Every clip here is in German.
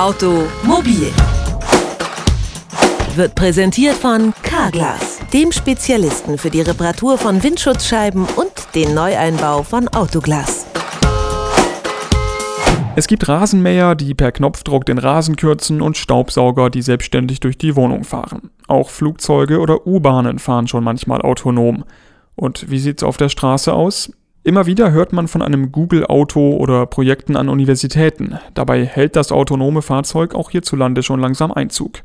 Automobil wird präsentiert von Carglass, dem Spezialisten für die Reparatur von Windschutzscheiben und den Neueinbau von Autoglas. Es gibt Rasenmäher, die per Knopfdruck den Rasen kürzen und Staubsauger, die selbstständig durch die Wohnung fahren. Auch Flugzeuge oder U-Bahnen fahren schon manchmal autonom. Und wie sieht's auf der Straße aus? Immer wieder hört man von einem Google-Auto oder Projekten an Universitäten. Dabei hält das autonome Fahrzeug auch hierzulande schon langsam Einzug.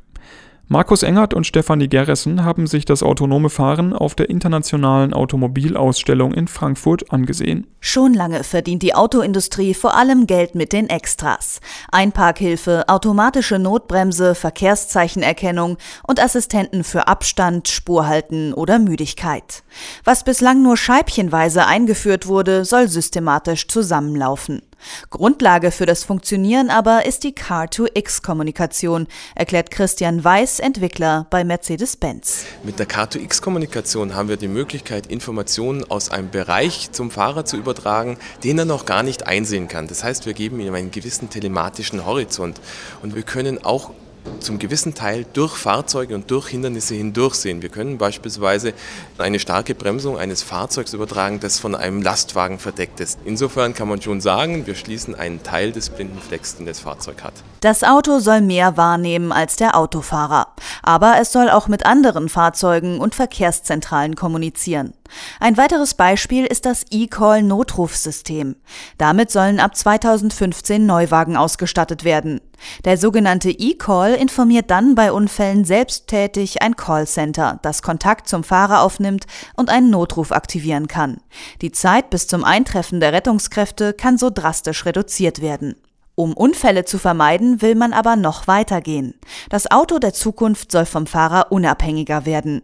Markus Engert und Stefanie Gerressen haben sich das autonome Fahren auf der internationalen Automobilausstellung in Frankfurt angesehen. Schon lange verdient die Autoindustrie vor allem Geld mit den Extras. Einparkhilfe, automatische Notbremse, Verkehrszeichenerkennung und Assistenten für Abstand, Spurhalten oder Müdigkeit. Was bislang nur scheibchenweise eingeführt wurde, soll systematisch zusammenlaufen. Grundlage für das Funktionieren aber ist die Car-to-X-Kommunikation, erklärt Christian Weiß, Entwickler bei Mercedes-Benz. Mit der Car-to-X-Kommunikation haben wir die Möglichkeit, Informationen aus einem Bereich zum Fahrer zu übertragen, den er noch gar nicht einsehen kann. Das heißt, wir geben ihm einen gewissen telematischen Horizont und wir können auch zum gewissen Teil durch Fahrzeuge und durch Hindernisse hindurchsehen. Wir können beispielsweise eine starke Bremsung eines Fahrzeugs übertragen, das von einem Lastwagen verdeckt ist. Insofern kann man schon sagen, wir schließen einen Teil des blinden Flecks, den das Fahrzeug hat. Das Auto soll mehr wahrnehmen als der Autofahrer. Aber es soll auch mit anderen Fahrzeugen und Verkehrszentralen kommunizieren. Ein weiteres Beispiel ist das E-Call-Notrufsystem. Damit sollen ab 2015 Neuwagen ausgestattet werden. Der sogenannte E-Call informiert dann bei Unfällen selbsttätig ein Callcenter, das Kontakt zum Fahrer aufnimmt und einen Notruf aktivieren kann. Die Zeit bis zum Eintreffen der Rettungskräfte kann so drastisch reduziert werden. Um Unfälle zu vermeiden, will man aber noch weitergehen. Das Auto der Zukunft soll vom Fahrer unabhängiger werden.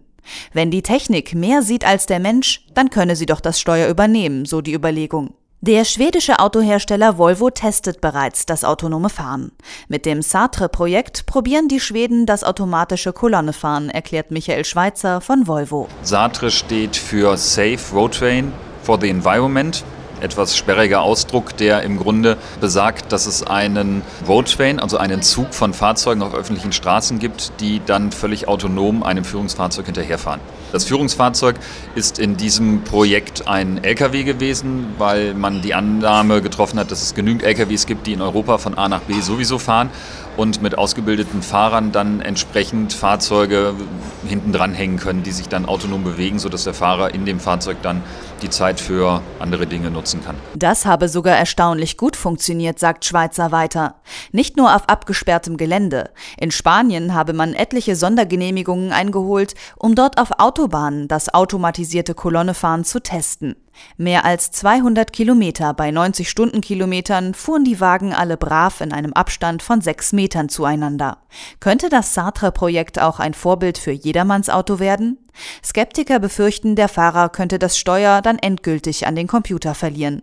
Wenn die Technik mehr sieht als der Mensch, dann könne sie doch das Steuer übernehmen, so die Überlegung. Der schwedische Autohersteller Volvo testet bereits das autonome Fahren. Mit dem Sartre-Projekt probieren die Schweden das automatische Kolonnefahren, erklärt Michael Schweitzer von Volvo. Sartre steht für Safe Road Train for the Environment etwas sperriger Ausdruck, der im Grunde besagt, dass es einen Roadtrain, also einen Zug von Fahrzeugen auf öffentlichen Straßen gibt, die dann völlig autonom einem Führungsfahrzeug hinterherfahren. Das Führungsfahrzeug ist in diesem Projekt ein LKW gewesen, weil man die Annahme getroffen hat, dass es genügend LKWs gibt, die in Europa von A nach B sowieso fahren und mit ausgebildeten Fahrern dann entsprechend Fahrzeuge hinten dran hängen können, die sich dann autonom bewegen, sodass der Fahrer in dem Fahrzeug dann die Zeit für andere Dinge nutzen kann. Das habe sogar erstaunlich gut funktioniert, sagt Schweizer weiter. Nicht nur auf abgesperrtem Gelände. In Spanien habe man etliche Sondergenehmigungen eingeholt, um dort auf Autobahnen das automatisierte Kolonnefahren zu testen. Mehr als 200 Kilometer bei 90 Stundenkilometern fuhren die Wagen alle brav in einem Abstand von sechs Metern zueinander. Könnte das Sartre-Projekt auch ein Vorbild für jedermanns Auto werden? Skeptiker befürchten, der Fahrer könnte das Steuer dann endgültig an den Computer verlieren.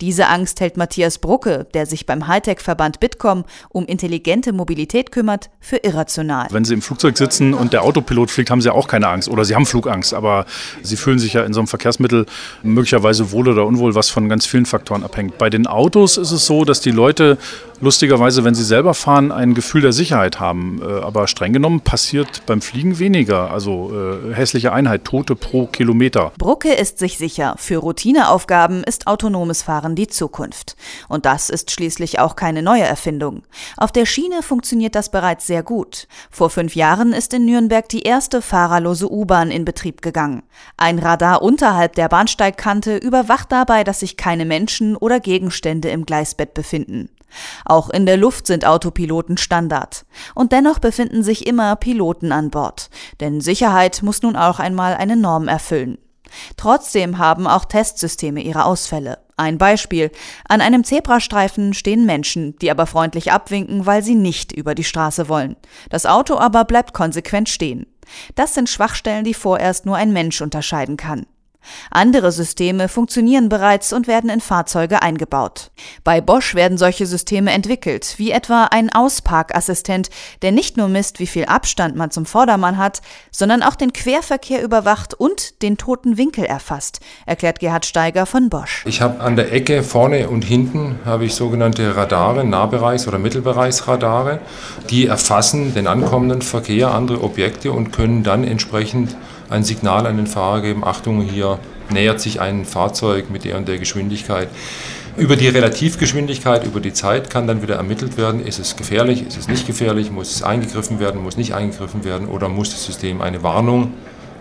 Diese Angst hält Matthias Brucke, der sich beim Hightech-Verband Bitkom um intelligente Mobilität kümmert, für irrational. Wenn Sie im Flugzeug sitzen und der Autopilot fliegt, haben Sie auch keine Angst oder Sie haben Flugangst, aber Sie fühlen sich ja in so einem Verkehrsmittel möglicherweise wohl oder unwohl, was von ganz vielen Faktoren abhängt. Bei den Autos ist es so, dass die Leute lustigerweise, wenn sie selber fahren, ein Gefühl der Sicherheit haben. Äh, aber streng genommen passiert beim Fliegen weniger. Also äh, hässliche Einheit, Tote pro Kilometer. Brucke ist sich sicher, für Routineaufgaben ist autonomes Fahren die Zukunft. Und das ist schließlich auch keine neue Erfindung. Auf der Schiene funktioniert das bereits sehr gut. Vor fünf Jahren ist in Nürnberg die erste fahrerlose U-Bahn in Betrieb gegangen. Ein Radar unterhalb der Bahnsteigkante überwacht dabei, dass sich keine Menschen oder Gegenstände im Gleisbett befinden. Auch in der Luft sind Autopiloten Standard. Und dennoch befinden sich immer Piloten an Bord. Denn Sicherheit muss nun auch einmal eine Norm erfüllen. Trotzdem haben auch Testsysteme ihre Ausfälle. Ein Beispiel. An einem Zebrastreifen stehen Menschen, die aber freundlich abwinken, weil sie nicht über die Straße wollen. Das Auto aber bleibt konsequent stehen. Das sind Schwachstellen, die vorerst nur ein Mensch unterscheiden kann. Andere Systeme funktionieren bereits und werden in Fahrzeuge eingebaut. Bei Bosch werden solche Systeme entwickelt, wie etwa ein Ausparkassistent, der nicht nur misst, wie viel Abstand man zum Vordermann hat, sondern auch den Querverkehr überwacht und den toten Winkel erfasst, erklärt Gerhard Steiger von Bosch. Ich habe an der Ecke vorne und hinten habe ich sogenannte Radare, Nahbereichs- oder Mittelbereichsradare, die erfassen den ankommenden Verkehr, andere Objekte und können dann entsprechend ein Signal an den Fahrer geben, Achtung, hier nähert sich ein Fahrzeug mit der und der Geschwindigkeit. Über die Relativgeschwindigkeit, über die Zeit kann dann wieder ermittelt werden, ist es gefährlich, ist es nicht gefährlich, muss es eingegriffen werden, muss nicht eingegriffen werden oder muss das System eine Warnung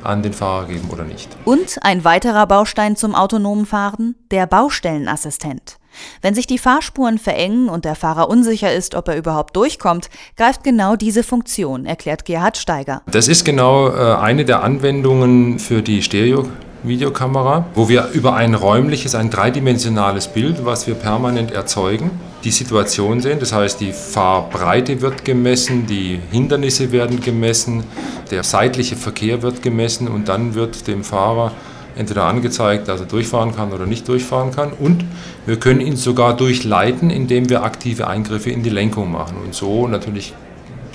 an den Fahrer geben oder nicht. Und ein weiterer Baustein zum autonomen Fahren, der Baustellenassistent. Wenn sich die Fahrspuren verengen und der Fahrer unsicher ist, ob er überhaupt durchkommt, greift genau diese Funktion, erklärt Gerhard Steiger. Das ist genau äh, eine der Anwendungen für die Stereo Videokamera, wo wir über ein räumliches, ein dreidimensionales Bild, was wir permanent erzeugen, die Situation sehen. Das heißt, die Fahrbreite wird gemessen, die Hindernisse werden gemessen, der seitliche Verkehr wird gemessen und dann wird dem Fahrer entweder angezeigt, dass er durchfahren kann oder nicht durchfahren kann. Und wir können ihn sogar durchleiten, indem wir aktive Eingriffe in die Lenkung machen und so natürlich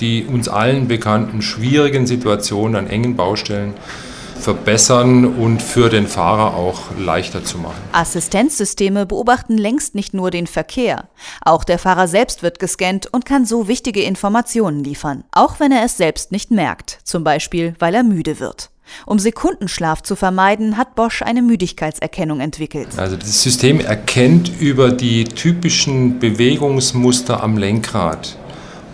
die uns allen bekannten schwierigen Situationen an engen Baustellen verbessern und für den Fahrer auch leichter zu machen. Assistenzsysteme beobachten längst nicht nur den Verkehr. Auch der Fahrer selbst wird gescannt und kann so wichtige Informationen liefern. Auch wenn er es selbst nicht merkt. Zum Beispiel, weil er müde wird. Um Sekundenschlaf zu vermeiden, hat Bosch eine Müdigkeitserkennung entwickelt. Also das System erkennt über die typischen Bewegungsmuster am Lenkrad,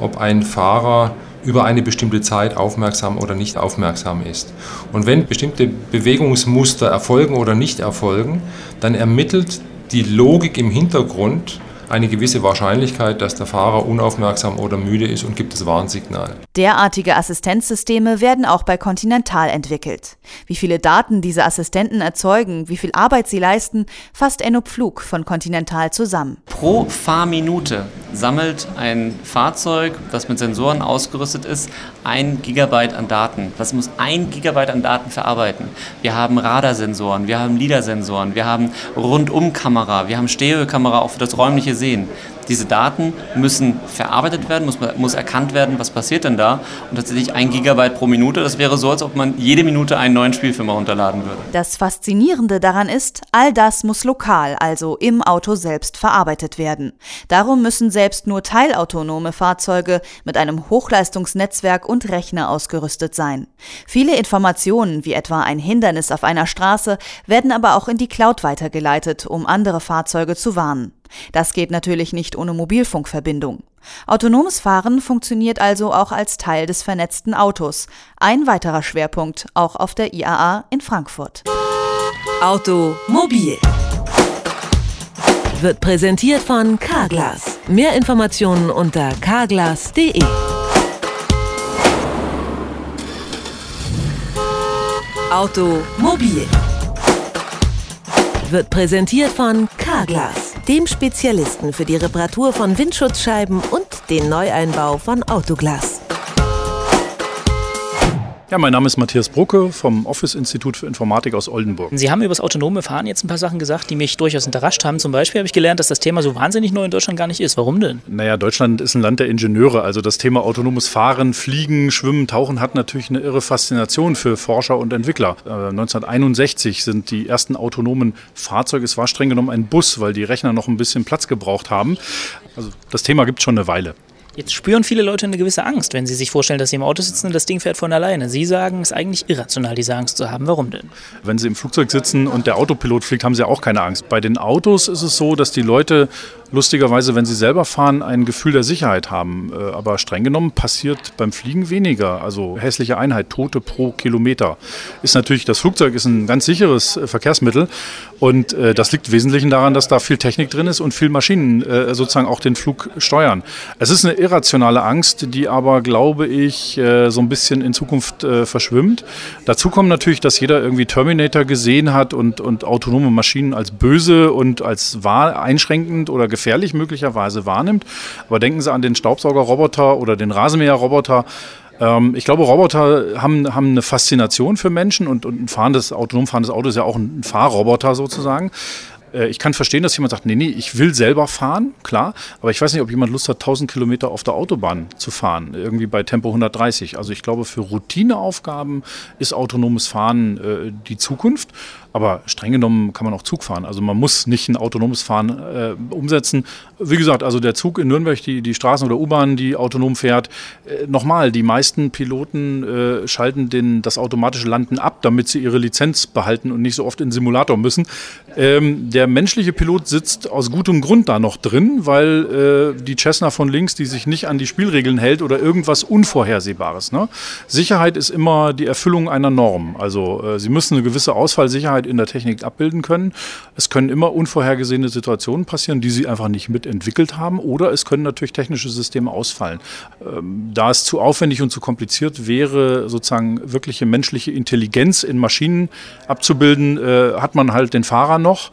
ob ein Fahrer über eine bestimmte Zeit aufmerksam oder nicht aufmerksam ist. Und wenn bestimmte Bewegungsmuster erfolgen oder nicht erfolgen, dann ermittelt die Logik im Hintergrund, eine gewisse Wahrscheinlichkeit, dass der Fahrer unaufmerksam oder müde ist und gibt das Warnsignal. Derartige Assistenzsysteme werden auch bei Continental entwickelt. Wie viele Daten diese Assistenten erzeugen, wie viel Arbeit sie leisten, fasst Enno Pflug von Continental zusammen. Pro Fahrminute sammelt ein Fahrzeug, das mit Sensoren ausgerüstet ist, ein Gigabyte an Daten. Das muss ein Gigabyte an Daten verarbeiten. Wir haben Radarsensoren, wir haben LIDAR-Sensoren, wir haben Rundumkamera, wir haben Stereokamera auch für das räumliche Sehen. Diese Daten müssen verarbeitet werden, muss, muss erkannt werden, was passiert denn da. Und tatsächlich ein Gigabyte pro Minute, das wäre so, als ob man jede Minute einen neuen Spielfilm herunterladen würde. Das Faszinierende daran ist, all das muss lokal, also im Auto selbst verarbeitet werden. Darum müssen selbst nur teilautonome Fahrzeuge mit einem Hochleistungsnetzwerk und Rechner ausgerüstet sein. Viele Informationen, wie etwa ein Hindernis auf einer Straße, werden aber auch in die Cloud weitergeleitet, um andere Fahrzeuge zu warnen. Das geht natürlich nicht ohne Mobilfunkverbindung. Autonomes Fahren funktioniert also auch als Teil des vernetzten Autos. Ein weiterer Schwerpunkt auch auf der IAA in Frankfurt. Automobil wird präsentiert von Carglass. Mehr Informationen unter carglass.de. Automobil wird präsentiert von Carglass, dem Spezialisten für die Reparatur von Windschutzscheiben und den Neueinbau von Autoglas. Ja, mein Name ist Matthias Brucke vom Office-Institut für Informatik aus Oldenburg. Sie haben über das autonome Fahren jetzt ein paar Sachen gesagt, die mich durchaus überrascht haben. Zum Beispiel habe ich gelernt, dass das Thema so wahnsinnig neu in Deutschland gar nicht ist. Warum denn? Naja, Deutschland ist ein Land der Ingenieure. Also das Thema autonomes Fahren, Fliegen, Schwimmen, Tauchen hat natürlich eine irre Faszination für Forscher und Entwickler. Äh, 1961 sind die ersten autonomen Fahrzeuge, es war streng genommen ein Bus, weil die Rechner noch ein bisschen Platz gebraucht haben. Also das Thema gibt es schon eine Weile. Jetzt spüren viele Leute eine gewisse Angst, wenn sie sich vorstellen, dass sie im Auto sitzen und das Ding fährt von alleine. Sie sagen, es ist eigentlich irrational, diese Angst zu haben. Warum denn? Wenn Sie im Flugzeug sitzen und der Autopilot fliegt, haben Sie auch keine Angst. Bei den Autos ist es so, dass die Leute lustigerweise, wenn sie selber fahren, ein Gefühl der Sicherheit haben. Äh, aber streng genommen passiert beim Fliegen weniger. Also hässliche Einheit, Tote pro Kilometer. Ist natürlich, das Flugzeug ist ein ganz sicheres äh, Verkehrsmittel und äh, das liegt im Wesentlichen daran, dass da viel Technik drin ist und viel Maschinen sozusagen auch den Flug steuern. Es ist eine irrationale Angst, die aber, glaube ich, so ein bisschen in Zukunft verschwimmt. Dazu kommt natürlich, dass jeder irgendwie Terminator gesehen hat und, und autonome Maschinen als böse und als wahr einschränkend oder gefährlich möglicherweise wahrnimmt. Aber denken Sie an den Staubsaugerroboter oder den Rasenmäherroboter. Ähm, ich glaube, Roboter haben, haben eine Faszination für Menschen und, und ein fahrendes, autonom fahrendes Auto ist ja auch ein Fahrroboter sozusagen. Äh, ich kann verstehen, dass jemand sagt, nee, nee, ich will selber fahren, klar, aber ich weiß nicht, ob jemand Lust hat, 1000 Kilometer auf der Autobahn zu fahren, irgendwie bei Tempo 130. Also ich glaube, für Routineaufgaben ist autonomes Fahren äh, die Zukunft. Aber streng genommen kann man auch Zug fahren. Also man muss nicht ein autonomes Fahren äh, umsetzen. Wie gesagt, also der Zug in Nürnberg, die, die Straßen oder U-Bahn, die autonom fährt, äh, nochmal, die meisten Piloten äh, schalten den, das automatische Landen ab, damit sie ihre Lizenz behalten und nicht so oft in den Simulator müssen. Ähm, der menschliche Pilot sitzt aus gutem Grund da noch drin, weil äh, die Cessna von links, die sich nicht an die Spielregeln hält oder irgendwas Unvorhersehbares. Ne? Sicherheit ist immer die Erfüllung einer Norm. Also äh, sie müssen eine gewisse Ausfallsicherheit Sicherheit in der Technik abbilden können. Es können immer unvorhergesehene Situationen passieren, die sie einfach nicht mitentwickelt haben. Oder es können natürlich technische Systeme ausfallen. Ähm, da es zu aufwendig und zu kompliziert wäre, sozusagen wirkliche menschliche Intelligenz in Maschinen abzubilden, äh, hat man halt den Fahrer noch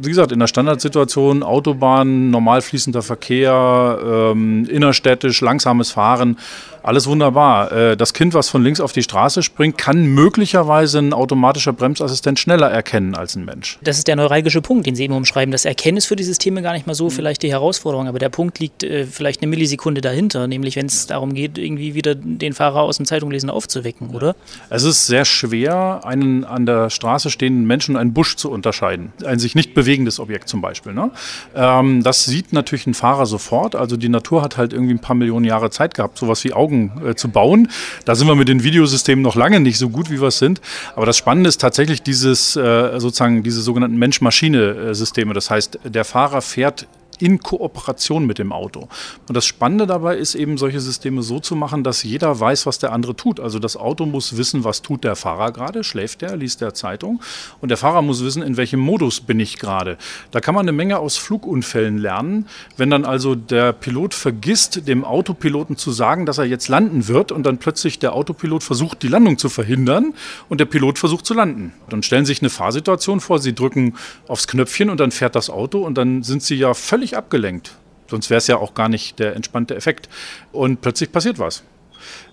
wie gesagt, in der Standardsituation, Autobahn, normal fließender Verkehr, ähm, innerstädtisch, langsames Fahren, alles wunderbar. Äh, das Kind, was von links auf die Straße springt, kann möglicherweise ein automatischer Bremsassistent schneller erkennen als ein Mensch. Das ist der neuralgische Punkt, den Sie eben umschreiben. Das Erkennen ist für die Systeme gar nicht mal so mhm. vielleicht die Herausforderung, aber der Punkt liegt äh, vielleicht eine Millisekunde dahinter, nämlich wenn es darum geht, irgendwie wieder den Fahrer aus dem Zeitunglesen aufzuwecken, oder? Es ist sehr schwer, einen an der Straße stehenden Menschen einen Busch zu unterscheiden. Ein sich nicht bewegendes Objekt zum Beispiel. Ne? Ähm, das sieht natürlich ein Fahrer sofort. Also die Natur hat halt irgendwie ein paar Millionen Jahre Zeit gehabt, sowas wie Augen äh, zu bauen. Da sind wir mit den Videosystemen noch lange nicht so gut, wie wir es sind. Aber das Spannende ist tatsächlich dieses äh, sozusagen diese sogenannten Mensch-Maschine-Systeme. Das heißt, der Fahrer fährt in Kooperation mit dem Auto. Und das Spannende dabei ist eben, solche Systeme so zu machen, dass jeder weiß, was der andere tut. Also das Auto muss wissen, was tut der Fahrer gerade, schläft der, liest der Zeitung. Und der Fahrer muss wissen, in welchem Modus bin ich gerade. Da kann man eine Menge aus Flugunfällen lernen. Wenn dann also der Pilot vergisst, dem Autopiloten zu sagen, dass er jetzt landen wird und dann plötzlich der Autopilot versucht, die Landung zu verhindern und der Pilot versucht zu landen. Dann stellen Sie sich eine Fahrsituation vor, Sie drücken aufs Knöpfchen und dann fährt das Auto und dann sind Sie ja völlig völlig abgelenkt. Sonst wäre es ja auch gar nicht der entspannte Effekt. Und plötzlich passiert was.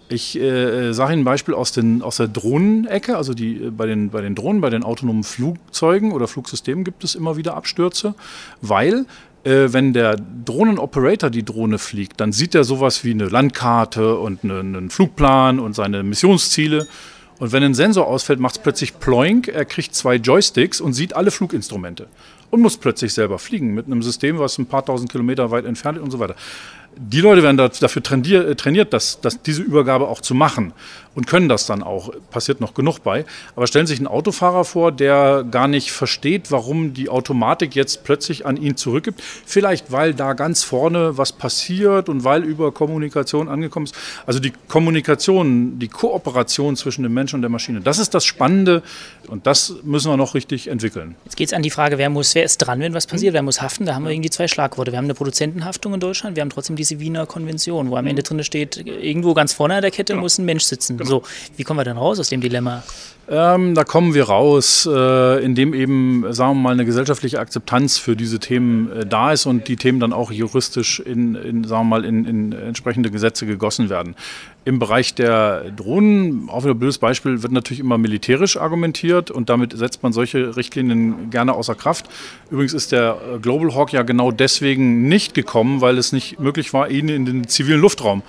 Ich äh, sage Ihnen ein Beispiel aus, den, aus der Drohnenecke. Also die, äh, bei, den, bei den Drohnen, bei den autonomen Flugzeugen oder Flugsystemen gibt es immer wieder Abstürze, weil äh, wenn der Drohnenoperator die Drohne fliegt, dann sieht er sowas wie eine Landkarte und eine, einen Flugplan und seine Missionsziele. Und wenn ein Sensor ausfällt, macht es plötzlich ploink, er kriegt zwei Joysticks und sieht alle Fluginstrumente und muss plötzlich selber fliegen mit einem System, was ein paar tausend Kilometer weit entfernt ist und so weiter. Die Leute werden dafür trainiert, trainiert dass, dass diese Übergabe auch zu machen und können das dann auch. Passiert noch genug bei. Aber stellen Sie sich einen Autofahrer vor, der gar nicht versteht, warum die Automatik jetzt plötzlich an ihn zurückgibt. Vielleicht, weil da ganz vorne was passiert und weil über Kommunikation angekommen ist. Also die Kommunikation, die Kooperation zwischen dem Menschen und der Maschine, das ist das Spannende und das müssen wir noch richtig entwickeln. Jetzt geht es an die Frage, wer muss, wer ist dran, wenn was passiert, wer muss haften. Da haben wir irgendwie zwei Schlagworte. Wir haben eine Produzentenhaftung in Deutschland, wir haben trotzdem diese Wiener Konvention, wo am Ende drin steht, irgendwo ganz vorne an der Kette genau. muss ein Mensch sitzen. Genau. So, wie kommen wir denn raus aus dem Dilemma? Ähm, da kommen wir raus, äh, indem eben, sagen wir mal, eine gesellschaftliche Akzeptanz für diese Themen äh, da ist und die Themen dann auch juristisch in, in sagen wir mal, in, in, entsprechende Gesetze gegossen werden. Im Bereich der Drohnen, auch wieder ein blödes Beispiel, wird natürlich immer militärisch argumentiert und damit setzt man solche Richtlinien gerne außer Kraft. Übrigens ist der äh, Global Hawk ja genau deswegen nicht gekommen, weil es nicht möglich war, ihn in den zivilen Luftraum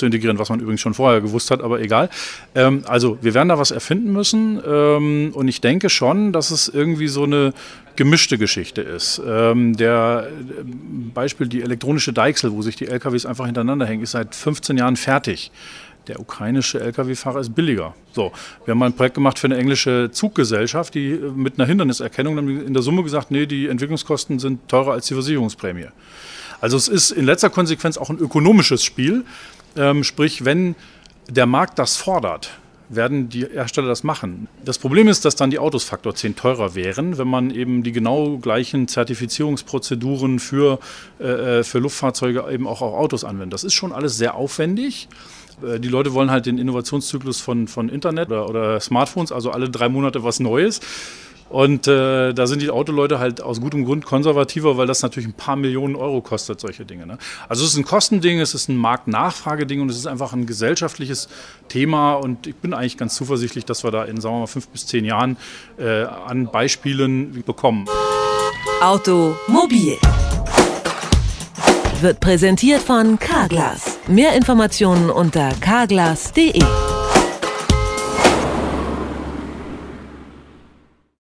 zu integrieren, was man übrigens schon vorher gewusst hat, aber egal. Ähm, also wir werden da was erfinden müssen ähm, und ich denke schon, dass es irgendwie so eine gemischte Geschichte ist. Ähm, der äh, Beispiel die elektronische Deichsel, wo sich die LKWs einfach hintereinander hängen, ist seit 15 Jahren fertig. Der ukrainische Lkw-Fahrer ist billiger. So, wir haben mal ein Projekt gemacht für eine englische Zuggesellschaft, die äh, mit einer Hinderniserkennung in der Summe gesagt, nee, die Entwicklungskosten sind teurer als die Versicherungsprämie. Also es ist in letzter Konsequenz auch ein ökonomisches Spiel. Ähm, sprich, wenn der Markt das fordert, werden die Hersteller das machen. Das Problem ist, dass dann die Autos Faktor 10 teurer wären, wenn man eben die genau gleichen Zertifizierungsprozeduren für, äh, äh, für Luftfahrzeuge eben auch auf Autos anwendet. Das ist schon alles sehr aufwendig. Äh, die Leute wollen halt den Innovationszyklus von, von Internet oder, oder Smartphones, also alle drei Monate was Neues. Und äh, da sind die Autoleute halt aus gutem Grund konservativer, weil das natürlich ein paar Millionen Euro kostet, solche Dinge. Ne? Also es ist ein Kostending, es ist ein Marktnachfrageding und es ist einfach ein gesellschaftliches Thema. Und ich bin eigentlich ganz zuversichtlich, dass wir da in, sagen wir mal, fünf bis zehn Jahren äh, an Beispielen bekommen. Automobil wird präsentiert von Carglass. Mehr Informationen unter carglass.de.